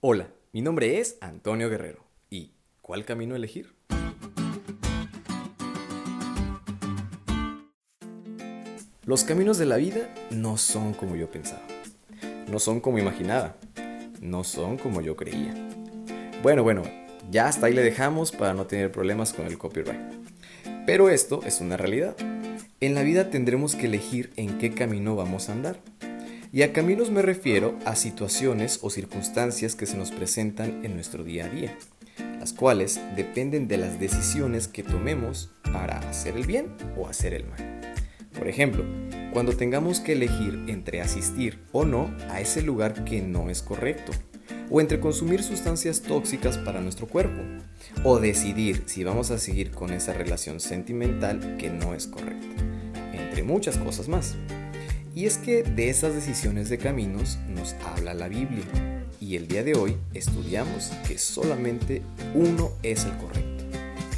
Hola, mi nombre es Antonio Guerrero. ¿Y cuál camino elegir? Los caminos de la vida no son como yo pensaba. No son como imaginaba. No son como yo creía. Bueno, bueno, ya hasta ahí le dejamos para no tener problemas con el copyright. Pero esto es una realidad. En la vida tendremos que elegir en qué camino vamos a andar. Y a caminos me refiero a situaciones o circunstancias que se nos presentan en nuestro día a día, las cuales dependen de las decisiones que tomemos para hacer el bien o hacer el mal. Por ejemplo, cuando tengamos que elegir entre asistir o no a ese lugar que no es correcto, o entre consumir sustancias tóxicas para nuestro cuerpo, o decidir si vamos a seguir con esa relación sentimental que no es correcta, entre muchas cosas más. Y es que de esas decisiones de caminos nos habla la Biblia. Y el día de hoy estudiamos que solamente uno es el correcto,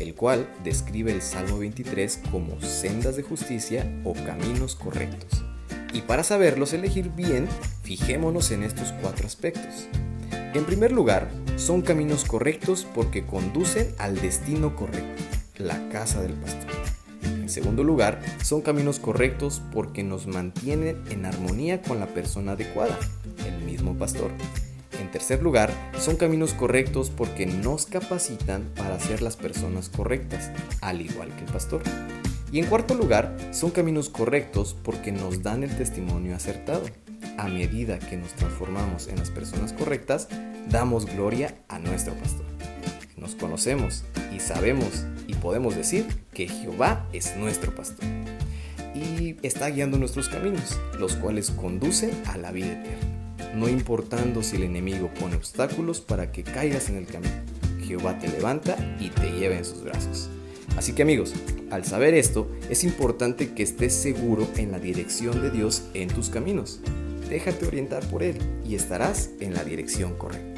el cual describe el Salmo 23 como sendas de justicia o caminos correctos. Y para saberlos elegir bien, fijémonos en estos cuatro aspectos. En primer lugar, son caminos correctos porque conducen al destino correcto, la casa del pastor. En segundo lugar, son caminos correctos porque nos mantienen en armonía con la persona adecuada, el mismo pastor. En tercer lugar, son caminos correctos porque nos capacitan para ser las personas correctas, al igual que el pastor. Y en cuarto lugar, son caminos correctos porque nos dan el testimonio acertado. A medida que nos transformamos en las personas correctas, damos gloria a nuestro pastor. Nos conocemos y sabemos podemos decir que Jehová es nuestro pastor y está guiando nuestros caminos, los cuales conducen a la vida eterna, no importando si el enemigo pone obstáculos para que caigas en el camino. Jehová te levanta y te lleva en sus brazos. Así que amigos, al saber esto, es importante que estés seguro en la dirección de Dios en tus caminos. Déjate orientar por Él y estarás en la dirección correcta.